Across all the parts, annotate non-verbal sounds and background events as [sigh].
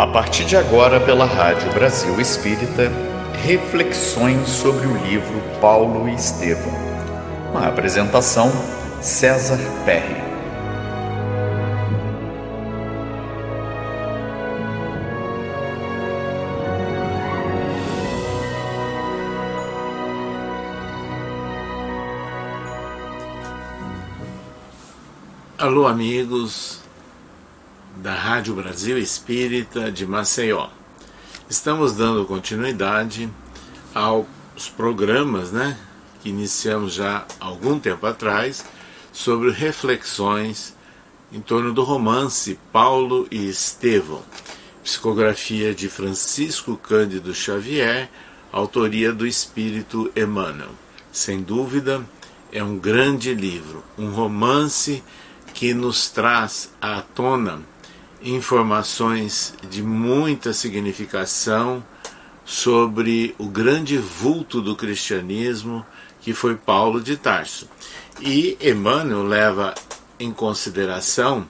A partir de agora, pela Rádio Brasil Espírita, reflexões sobre o livro Paulo e Estevão. Uma apresentação, César Perry. Alô, amigos da Rádio Brasil Espírita de Maceió. Estamos dando continuidade aos programas, né, que iniciamos já algum tempo atrás sobre reflexões em torno do romance Paulo e Estevão, psicografia de Francisco Cândido Xavier, autoria do Espírito Emmanuel. Sem dúvida, é um grande livro, um romance que nos traz à tona informações de muita significação sobre o grande vulto do cristianismo que foi Paulo de Tarso. E Emmanuel leva em consideração,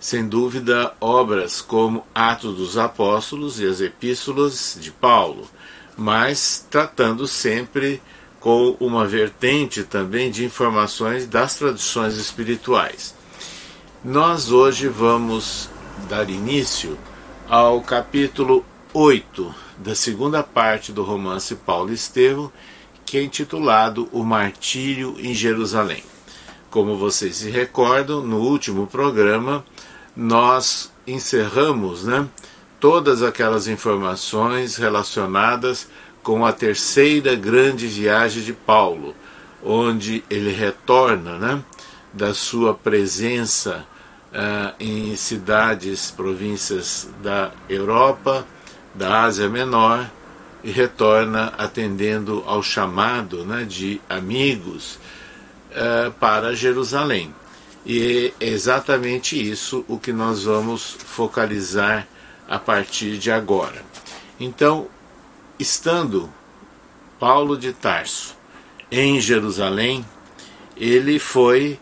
sem dúvida, obras como Atos dos Apóstolos e as Epístolas de Paulo, mas tratando sempre com uma vertente também de informações das tradições espirituais. Nós hoje vamos dar início ao capítulo 8 da segunda parte do romance Paulo Estevão, que é intitulado O Martírio em Jerusalém. Como vocês se recordam, no último programa nós encerramos né, todas aquelas informações relacionadas com a terceira grande viagem de Paulo, onde ele retorna né, da sua presença uh, em cidades, províncias da Europa, da Ásia Menor, e retorna atendendo ao chamado né, de amigos uh, para Jerusalém. E é exatamente isso o que nós vamos focalizar a partir de agora. Então, estando Paulo de Tarso em Jerusalém, ele foi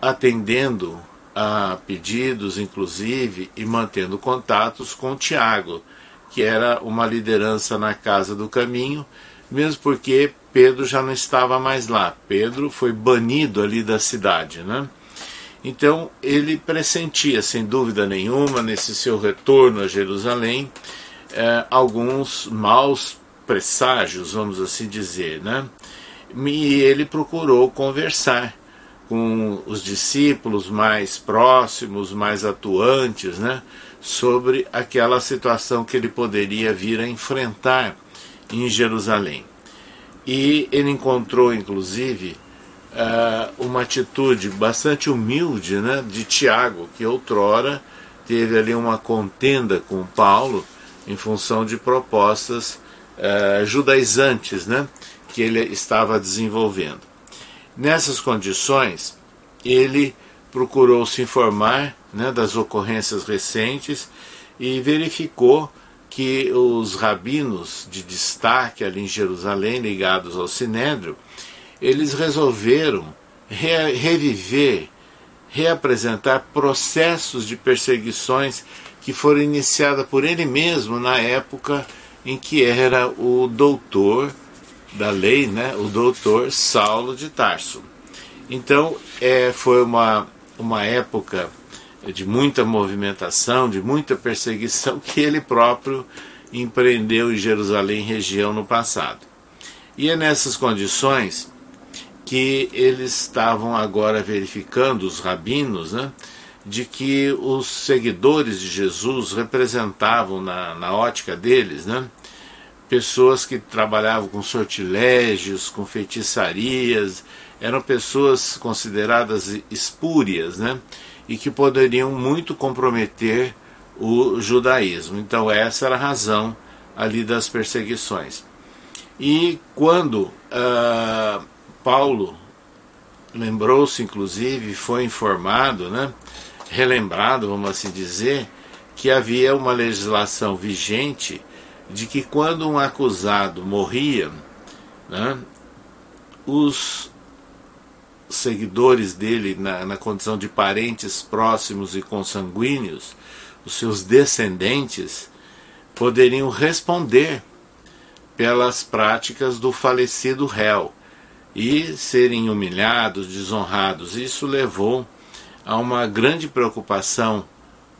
atendendo a pedidos, inclusive, e mantendo contatos com Tiago, que era uma liderança na Casa do Caminho, mesmo porque Pedro já não estava mais lá. Pedro foi banido ali da cidade, né? Então ele pressentia, sem dúvida nenhuma, nesse seu retorno a Jerusalém, eh, alguns maus presságios, vamos assim dizer, né? E ele procurou conversar com os discípulos mais próximos, mais atuantes, né, sobre aquela situação que ele poderia vir a enfrentar em Jerusalém. E ele encontrou, inclusive, uh, uma atitude bastante humilde né, de Tiago, que outrora teve ali uma contenda com Paulo em função de propostas uh, judaizantes né, que ele estava desenvolvendo. Nessas condições, ele procurou se informar né, das ocorrências recentes e verificou que os rabinos de destaque ali em Jerusalém, ligados ao Sinédrio, eles resolveram re reviver, reapresentar processos de perseguições que foram iniciadas por ele mesmo na época em que era o doutor da lei, né, o doutor Saulo de Tarso. Então, é, foi uma, uma época de muita movimentação, de muita perseguição [laughs] que ele próprio empreendeu em Jerusalém, região, no passado. E é nessas condições que eles estavam agora verificando, os rabinos, né, de que os seguidores de Jesus representavam, na, na ótica deles, né, pessoas que trabalhavam com sortilégios, com feitiçarias, eram pessoas consideradas espúrias, né? E que poderiam muito comprometer o judaísmo. Então, essa era a razão ali das perseguições. E quando uh, Paulo lembrou-se, inclusive, foi informado, né? Relembrado, vamos assim dizer, que havia uma legislação vigente de que quando um acusado morria, né, os seguidores dele, na, na condição de parentes próximos e consanguíneos, os seus descendentes, poderiam responder pelas práticas do falecido réu e serem humilhados, desonrados. Isso levou a uma grande preocupação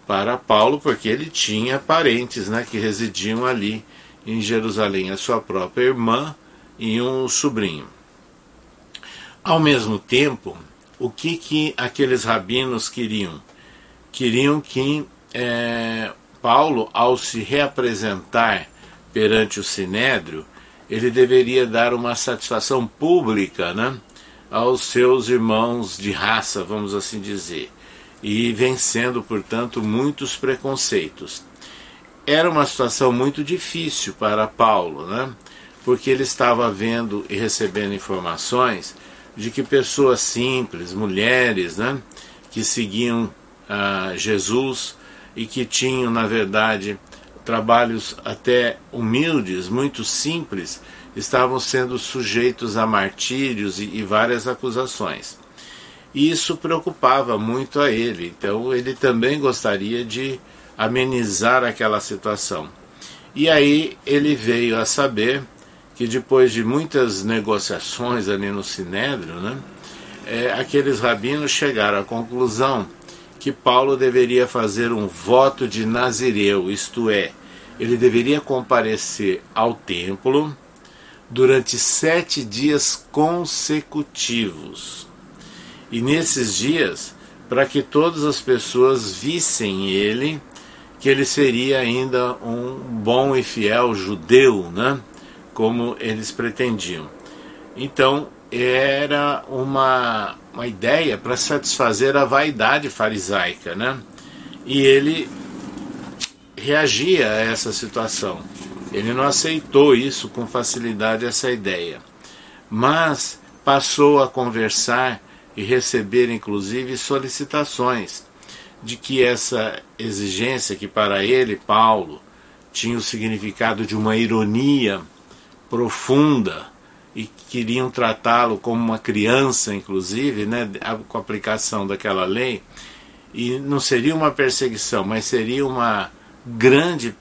para Paulo, porque ele tinha parentes né, que residiam ali em Jerusalém, a sua própria irmã e um sobrinho. Ao mesmo tempo, o que, que aqueles rabinos queriam? Queriam que é, Paulo, ao se reapresentar perante o Sinédrio, ele deveria dar uma satisfação pública né, aos seus irmãos de raça, vamos assim dizer, e vencendo, portanto, muitos preconceitos. Era uma situação muito difícil para Paulo, né, porque ele estava vendo e recebendo informações de que pessoas simples, mulheres, né, que seguiam a Jesus e que tinham, na verdade, trabalhos até humildes, muito simples, estavam sendo sujeitos a martírios e, e várias acusações. E isso preocupava muito a ele, então ele também gostaria de amenizar aquela situação. E aí ele veio a saber que depois de muitas negociações ali no Sinédrio, né, é, aqueles rabinos chegaram à conclusão que Paulo deveria fazer um voto de Nazireu, isto é, ele deveria comparecer ao templo durante sete dias consecutivos. E nesses dias, para que todas as pessoas vissem ele, que ele seria ainda um bom e fiel judeu, né? como eles pretendiam. Então, era uma, uma ideia para satisfazer a vaidade farisaica, né? E ele reagia a essa situação. Ele não aceitou isso com facilidade, essa ideia. Mas passou a conversar e receber, inclusive, solicitações de que essa exigência, que para ele, Paulo, tinha o significado de uma ironia profunda e queriam tratá-lo como uma criança, inclusive, né, com a aplicação daquela lei, e não seria uma perseguição, mas seria uma grande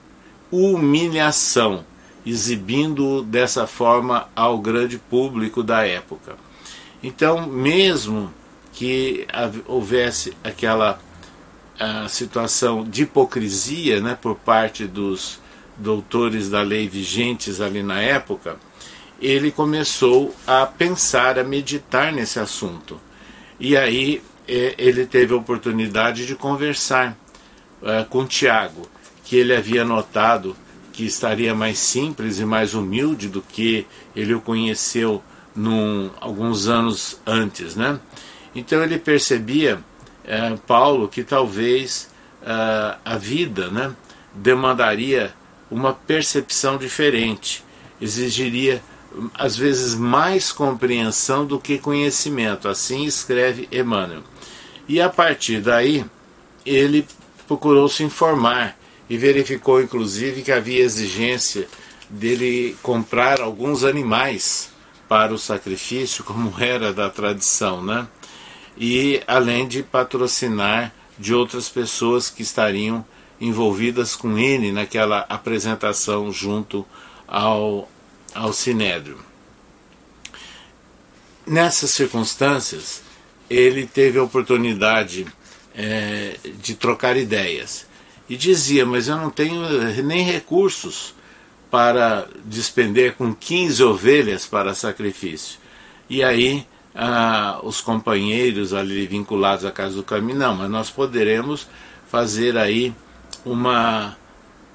humilhação, exibindo dessa forma ao grande público da época. Então, mesmo que houvesse aquela situação de hipocrisia né, por parte dos doutores da lei vigentes ali na época, ele começou a pensar, a meditar nesse assunto. E aí é, ele teve a oportunidade de conversar é, com Tiago que ele havia notado que estaria mais simples e mais humilde do que ele o conheceu num, alguns anos antes, né? Então ele percebia é, Paulo que talvez é, a vida, né, demandaria uma percepção diferente, exigiria às vezes mais compreensão do que conhecimento. Assim escreve Emmanuel. E a partir daí ele procurou se informar e verificou inclusive que havia exigência dele comprar alguns animais para o sacrifício, como era da tradição, né? E além de patrocinar de outras pessoas que estariam envolvidas com ele naquela apresentação junto ao, ao Sinédrio. Nessas circunstâncias, ele teve a oportunidade é, de trocar ideias e dizia: Mas eu não tenho nem recursos para despender com 15 ovelhas para sacrifício. E aí ah, os companheiros ali vinculados à Casa do Caminho, não, mas nós poderemos fazer aí uma,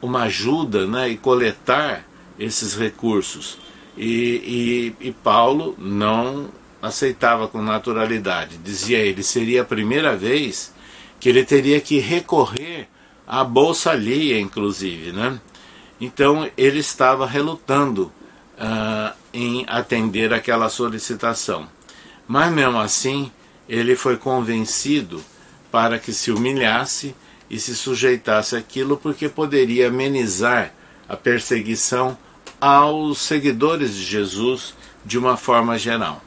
uma ajuda né, e coletar esses recursos. E, e, e Paulo não aceitava com naturalidade. Dizia ele, seria a primeira vez que ele teria que recorrer a bolsa alheia, inclusive, né? Então ele estava relutando uh, em atender aquela solicitação. Mas mesmo assim, ele foi convencido para que se humilhasse e se sujeitasse àquilo, porque poderia amenizar a perseguição aos seguidores de Jesus de uma forma geral.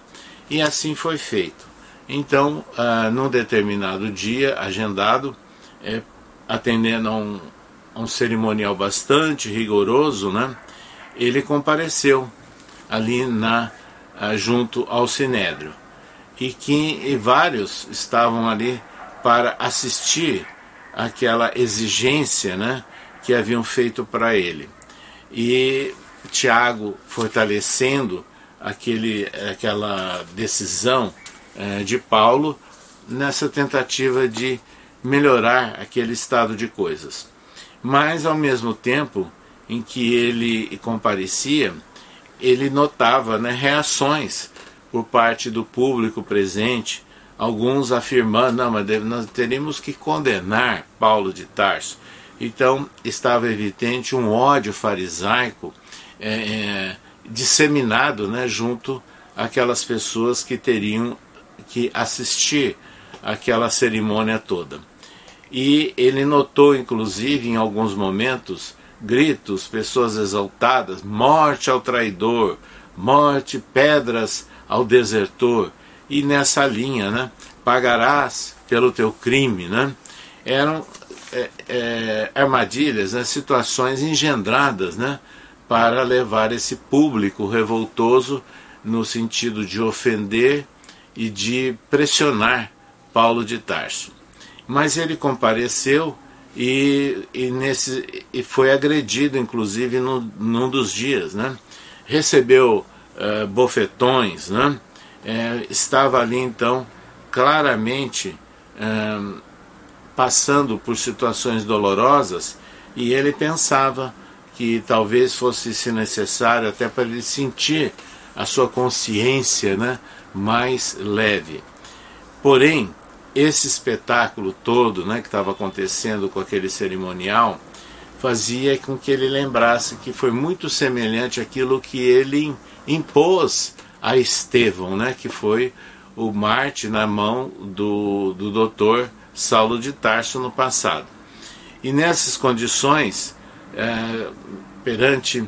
E assim foi feito. Então, uh, num determinado dia agendado, é, atendendo a um, um cerimonial bastante rigoroso, né? Ele compareceu ali na junto ao sinédrio e que e vários estavam ali para assistir aquela exigência, né, que haviam feito para ele. E Tiago fortalecendo aquele, aquela decisão eh, de Paulo nessa tentativa de melhorar aquele estado de coisas. Mas, ao mesmo tempo em que ele comparecia, ele notava né, reações por parte do público presente, alguns afirmando, não, mas nós teríamos que condenar Paulo de Tarso. Então estava evidente um ódio farisaico é, é, disseminado né, junto àquelas pessoas que teriam que assistir aquela cerimônia toda. E ele notou, inclusive, em alguns momentos, gritos, pessoas exaltadas: morte ao traidor, morte, pedras ao desertor. E nessa linha, né? Pagarás pelo teu crime, né? Eram é, é, armadilhas, né? situações engendradas, né? Para levar esse público revoltoso no sentido de ofender e de pressionar Paulo de Tarso. Mas ele compareceu e, e, nesse, e foi agredido, inclusive, no, num dos dias. Né? Recebeu uh, bofetões, né? É, estava ali, então, claramente uh, passando por situações dolorosas e ele pensava que talvez fosse se necessário até para ele sentir a sua consciência né, mais leve. Porém, esse espetáculo todo né, que estava acontecendo com aquele cerimonial fazia com que ele lembrasse que foi muito semelhante àquilo que ele impôs a Estevão, né, que foi o Marte na mão do, do doutor Saulo de Tarso no passado. E nessas condições, é, perante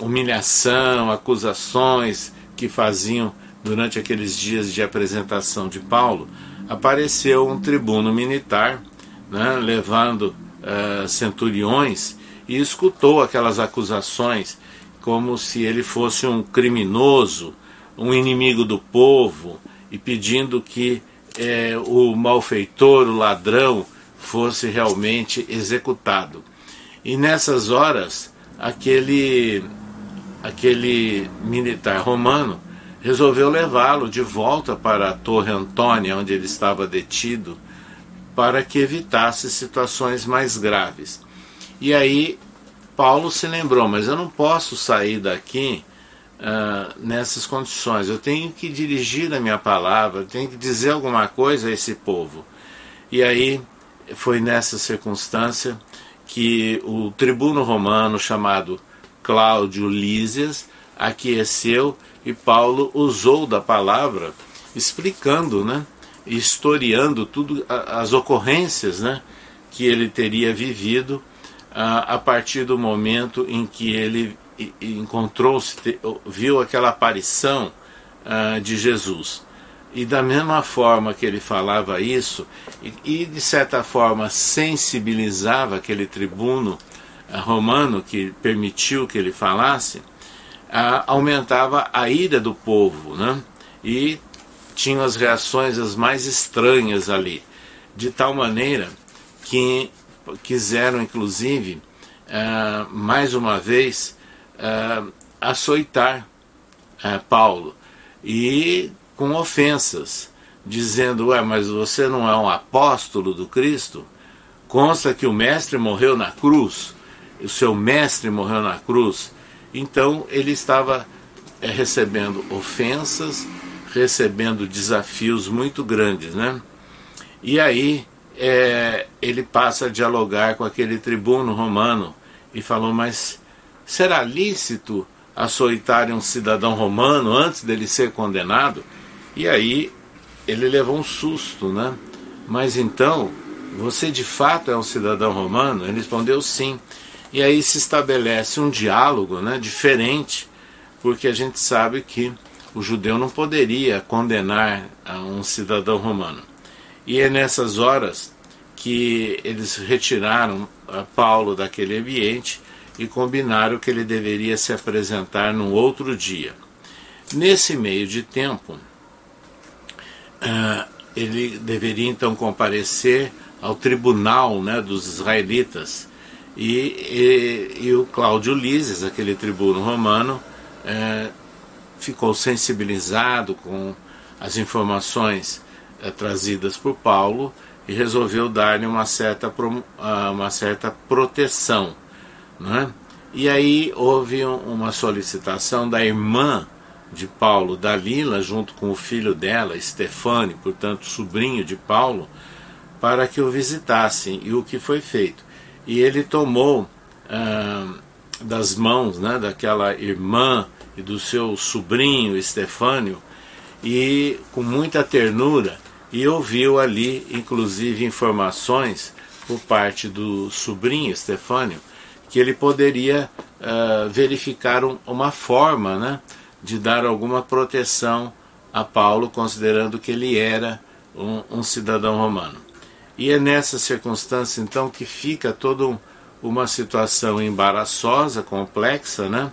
humilhação, acusações que faziam durante aqueles dias de apresentação de Paulo, apareceu um tribuno militar, né, levando uh, centuriões, e escutou aquelas acusações como se ele fosse um criminoso, um inimigo do povo, e pedindo que eh, o malfeitor, o ladrão, fosse realmente executado. E nessas horas, aquele, aquele militar romano resolveu levá-lo de volta para a Torre Antônia, onde ele estava detido, para que evitasse situações mais graves. E aí Paulo se lembrou: mas eu não posso sair daqui uh, nessas condições, eu tenho que dirigir a minha palavra, eu tenho que dizer alguma coisa a esse povo. E aí foi nessa circunstância que o tribuno romano chamado Cláudio Lísias aqueceu e Paulo usou da palavra explicando, né, historiando tudo as ocorrências, né, que ele teria vivido a, a partir do momento em que ele encontrou-se, viu aquela aparição uh, de Jesus. E da mesma forma que ele falava isso, e, e de certa forma sensibilizava aquele tribuno uh, romano que permitiu que ele falasse, aumentava a ira do povo, né? E tinham as reações as mais estranhas ali, de tal maneira que quiseram, inclusive, uh, mais uma vez, uh, açoitar uh, Paulo e com ofensas, dizendo: Ué, mas você não é um apóstolo do Cristo? Consta que o mestre morreu na cruz, o seu mestre morreu na cruz então ele estava é, recebendo ofensas, recebendo desafios muito grandes, né? E aí é, ele passa a dialogar com aquele tribuno romano e falou: Mas será lícito açoitar um cidadão romano antes dele ser condenado? E aí ele levou um susto, né? Mas então, você de fato é um cidadão romano? Ele respondeu sim. E aí se estabelece um diálogo né, diferente, porque a gente sabe que o judeu não poderia condenar um cidadão romano. E é nessas horas que eles retiraram Paulo daquele ambiente e combinaram que ele deveria se apresentar num outro dia. Nesse meio de tempo, uh, ele deveria então comparecer ao tribunal né, dos israelitas e, e, e o Cláudio Lises, aquele tribuno romano, uh, ficou sensibilizado com as informações uh, trazidas por Paulo e resolveu dar-lhe uma certa, uma certa proteção. Né? E aí houve uma solicitação da irmã de Paulo, Dalila, junto com o filho dela, Stefane, portanto sobrinho de Paulo, para que o visitassem, e o que foi feito. E ele tomou ah, das mãos né, daquela irmã e do seu sobrinho Estefânio, e com muita ternura, e ouviu ali, inclusive, informações por parte do sobrinho Estefânio, que ele poderia uh, verificar um, uma forma né, de dar alguma proteção a Paulo, considerando que ele era um, um cidadão romano. E é nessa circunstância, então, que fica toda um, uma situação embaraçosa, complexa, né?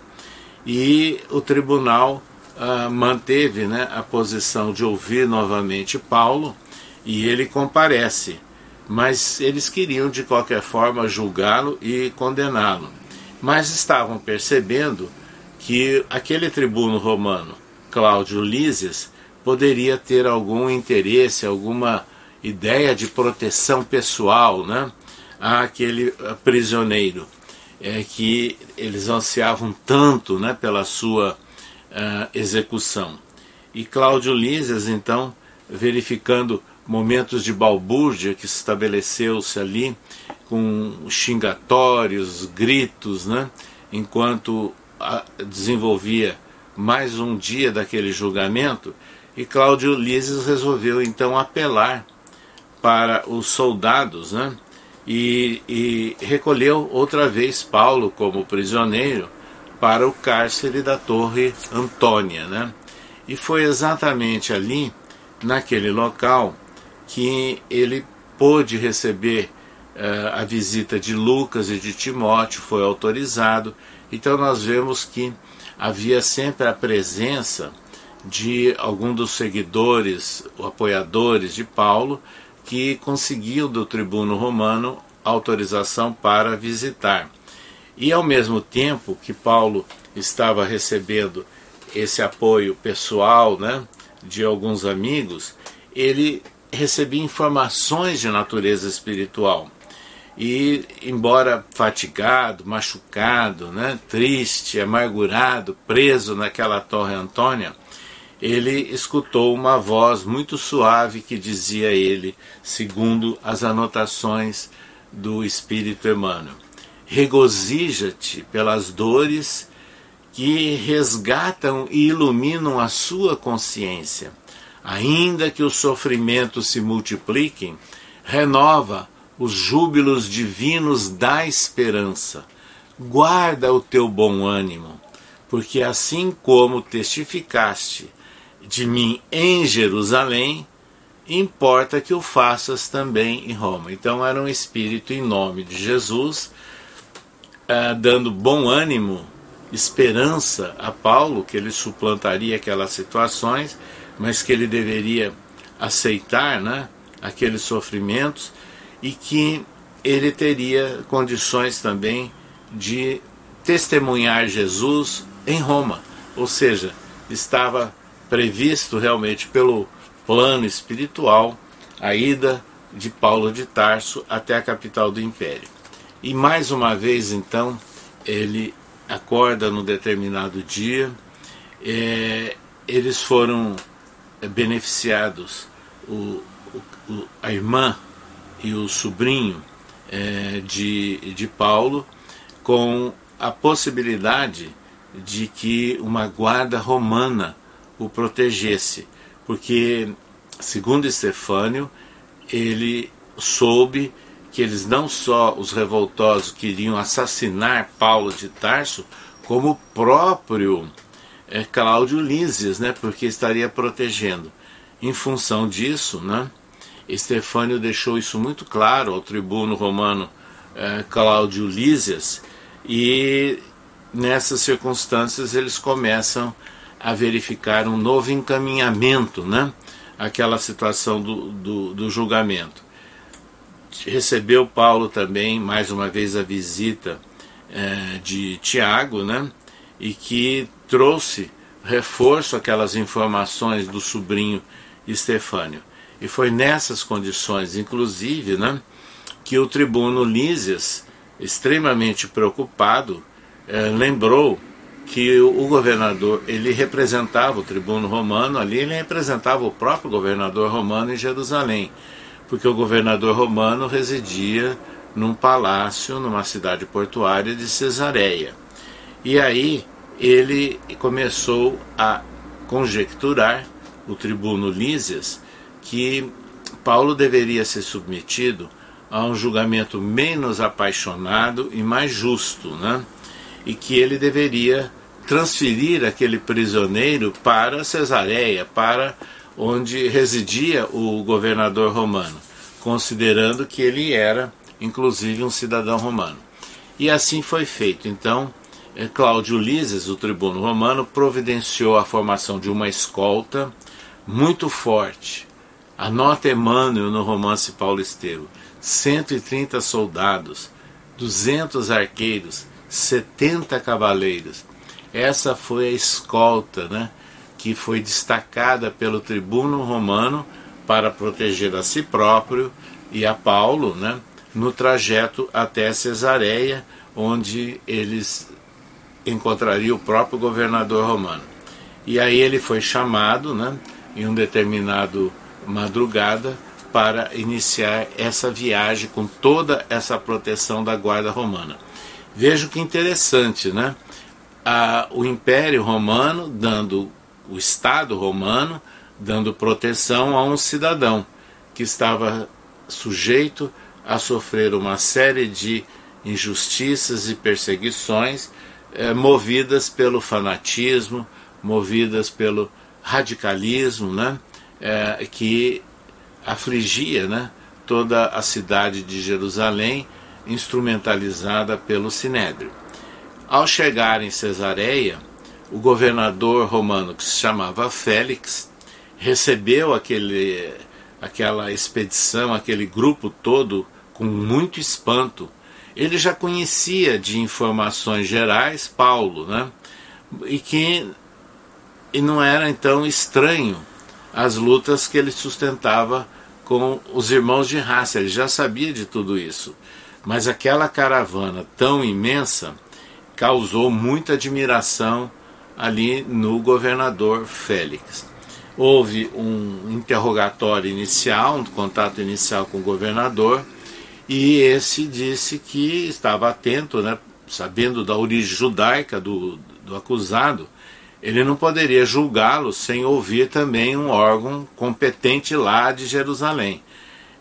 E o tribunal uh, manteve né, a posição de ouvir novamente Paulo e ele comparece mas eles queriam de qualquer forma julgá-lo e condená-lo. Mas estavam percebendo que aquele tribuno romano, Cláudio Lísias, poderia ter algum interesse, alguma ideia de proteção pessoal né, àquele prisioneiro, é, que eles ansiavam tanto né, pela sua uh, execução. E Cláudio Lísias, então, verificando momentos de balbúrdia que estabeleceu-se ali, com xingatórios, gritos, né? enquanto desenvolvia mais um dia daquele julgamento, e Cláudio Lises resolveu então apelar para os soldados, né? E, e, recolheu outra vez Paulo como prisioneiro para o cárcere da Torre Antônia, né? E foi exatamente ali, naquele local, que ele pôde receber uh, a visita de Lucas e de Timóteo, foi autorizado. Então nós vemos que havia sempre a presença de algum dos seguidores apoiadores de Paulo que conseguiu do tribuno romano autorização para visitar. E ao mesmo tempo que Paulo estava recebendo esse apoio pessoal, né, de alguns amigos, ele recebi informações de natureza espiritual. E, embora fatigado, machucado, né, triste, amargurado, preso naquela Torre Antônia, ele escutou uma voz muito suave que dizia a ele, segundo as anotações do Espírito Emmanuel: Regozija-te pelas dores que resgatam e iluminam a sua consciência ainda que os sofrimentos se multipliquem, renova os júbilos divinos da esperança. Guarda o teu bom ânimo, porque assim como testificaste de mim em Jerusalém, importa que o faças também em Roma. Então era um espírito em nome de Jesus, uh, dando bom ânimo, esperança a Paulo, que ele suplantaria aquelas situações mas que ele deveria aceitar né, aqueles sofrimentos e que ele teria condições também de testemunhar Jesus em Roma, ou seja, estava previsto realmente pelo plano espiritual a ida de Paulo de Tarso até a capital do império. E mais uma vez, então, ele acorda no determinado dia, é, eles foram beneficiados o, o, a irmã e o sobrinho é, de, de Paulo com a possibilidade de que uma guarda romana o protegesse, porque, segundo Estefânio, ele soube que eles não só os revoltosos queriam assassinar Paulo de Tarso, como o próprio é Cláudio Lísias, né, porque estaria protegendo. Em função disso, né, Estefânio deixou isso muito claro ao tribuno romano eh, Cláudio Lísias, e nessas circunstâncias eles começam a verificar um novo encaminhamento, né? Aquela situação do, do, do julgamento. Recebeu Paulo também, mais uma vez, a visita eh, de Tiago, né? E que trouxe reforço aquelas informações do sobrinho Estefânio. E foi nessas condições, inclusive, né, que o tribuno Lísias, extremamente preocupado, eh, lembrou que o governador ele representava o tribuno romano ali, ele representava o próprio governador romano em Jerusalém, porque o governador romano residia num palácio numa cidade portuária de Cesareia. E aí ele começou a conjecturar o tribuno Lísias que Paulo deveria ser submetido a um julgamento menos apaixonado e mais justo, né? E que ele deveria transferir aquele prisioneiro para Cesareia, para onde residia o governador romano, considerando que ele era, inclusive, um cidadão romano. E assim foi feito. Então, eh, Cláudio Lises, o tribuno romano, providenciou a formação de uma escolta muito forte. Anota Emmanuel no romance Paulo Estevam. 130 soldados, 200 arqueiros, 70 cavaleiros. Essa foi a escolta né, que foi destacada pelo tribuno romano para proteger a si próprio e a Paulo né, no trajeto até Cesareia, onde eles encontrariam o próprio governador romano. E aí ele foi chamado né, em um determinado madrugada para iniciar essa viagem com toda essa proteção da guarda romana. Vejo que interessante, né? O Império Romano dando, o Estado Romano dando proteção a um cidadão que estava sujeito a sofrer uma série de injustiças e perseguições eh, movidas pelo fanatismo, movidas pelo radicalismo, né? Eh, que afligia né, toda a cidade de Jerusalém, instrumentalizada pelo Sinédrio. Ao chegar em Cesareia, o governador romano, que se chamava Félix, recebeu aquele, aquela expedição, aquele grupo todo, com muito espanto. Ele já conhecia de informações gerais Paulo, né? e que e não era então estranho as lutas que ele sustentava com os irmãos de raça, ele já sabia de tudo isso. Mas aquela caravana tão imensa causou muita admiração ali no governador Félix. Houve um interrogatório inicial, um contato inicial com o governador, e esse disse que estava atento, né, sabendo da origem judaica do, do acusado, ele não poderia julgá-lo sem ouvir também um órgão competente lá de Jerusalém.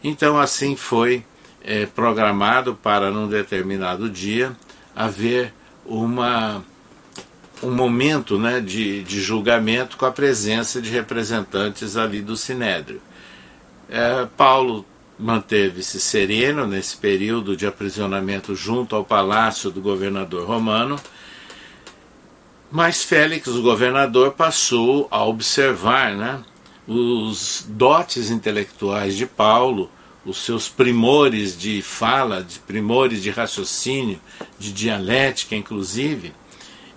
Então, assim foi é, programado para, num determinado dia, haver uma, um momento né, de, de julgamento com a presença de representantes ali do Sinédrio. É, Paulo manteve-se sereno nesse período de aprisionamento junto ao palácio do governador romano mas Félix, o governador, passou a observar né, os dotes intelectuais de Paulo, os seus primores de fala, de primores de raciocínio, de dialética, inclusive,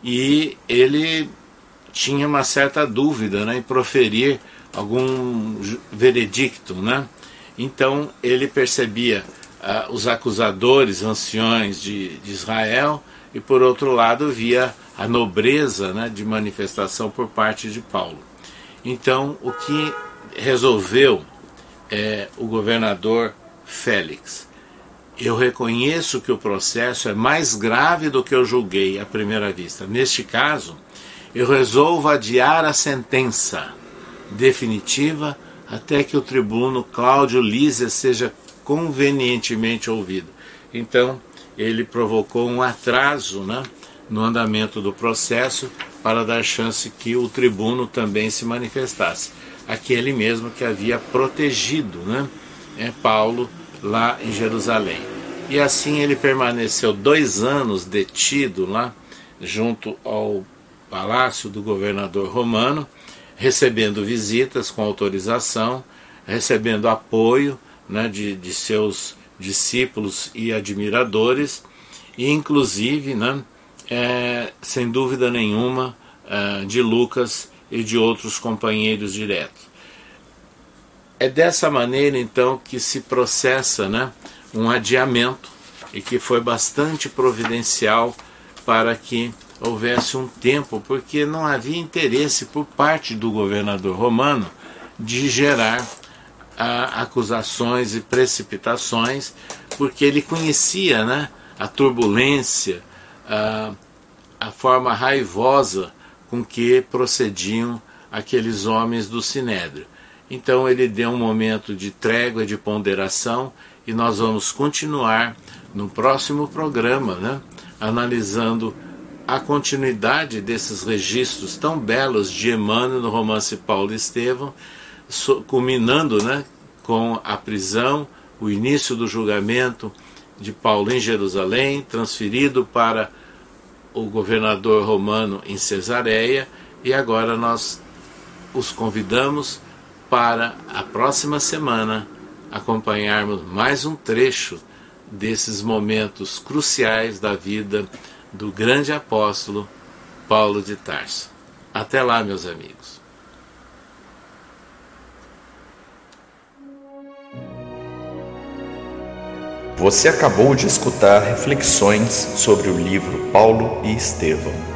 e ele tinha uma certa dúvida né, em proferir algum veredicto. Né? Então ele percebia uh, os acusadores anciões de, de Israel e, por outro lado, via a nobreza né, de manifestação por parte de Paulo. Então, o que resolveu é, o governador Félix? Eu reconheço que o processo é mais grave do que eu julguei à primeira vista. Neste caso, eu resolvo adiar a sentença definitiva até que o tribuno Cláudio Lísia seja convenientemente ouvido. Então, ele provocou um atraso né, no andamento do processo para dar chance que o tribuno também se manifestasse, aquele mesmo que havia protegido né, é, Paulo lá em Jerusalém. E assim ele permaneceu dois anos detido lá, junto ao palácio do governador romano, recebendo visitas com autorização, recebendo apoio né, de, de seus discípulos e admiradores, e inclusive, né, é, sem dúvida nenhuma, é, de Lucas e de outros companheiros diretos. É dessa maneira então que se processa né, um adiamento e que foi bastante providencial para que houvesse um tempo, porque não havia interesse por parte do governador romano de gerar ah, acusações e precipitações, porque ele conhecia né, a turbulência, ah, a forma raivosa com que procediam aqueles homens do Sinédrio. Então ele deu um momento de trégua, de ponderação, e nós vamos continuar no próximo programa, né, analisando a continuidade desses registros tão belos de Emmanuel no romance Paulo Estevão, culminando né, com a prisão, o início do julgamento de Paulo em Jerusalém, transferido para o governador romano em Cesareia, e agora nós os convidamos para a próxima semana acompanharmos mais um trecho desses momentos cruciais da vida do grande apóstolo Paulo de Tarso. Até lá, meus amigos. Você acabou de escutar reflexões sobre o livro Paulo e Estevão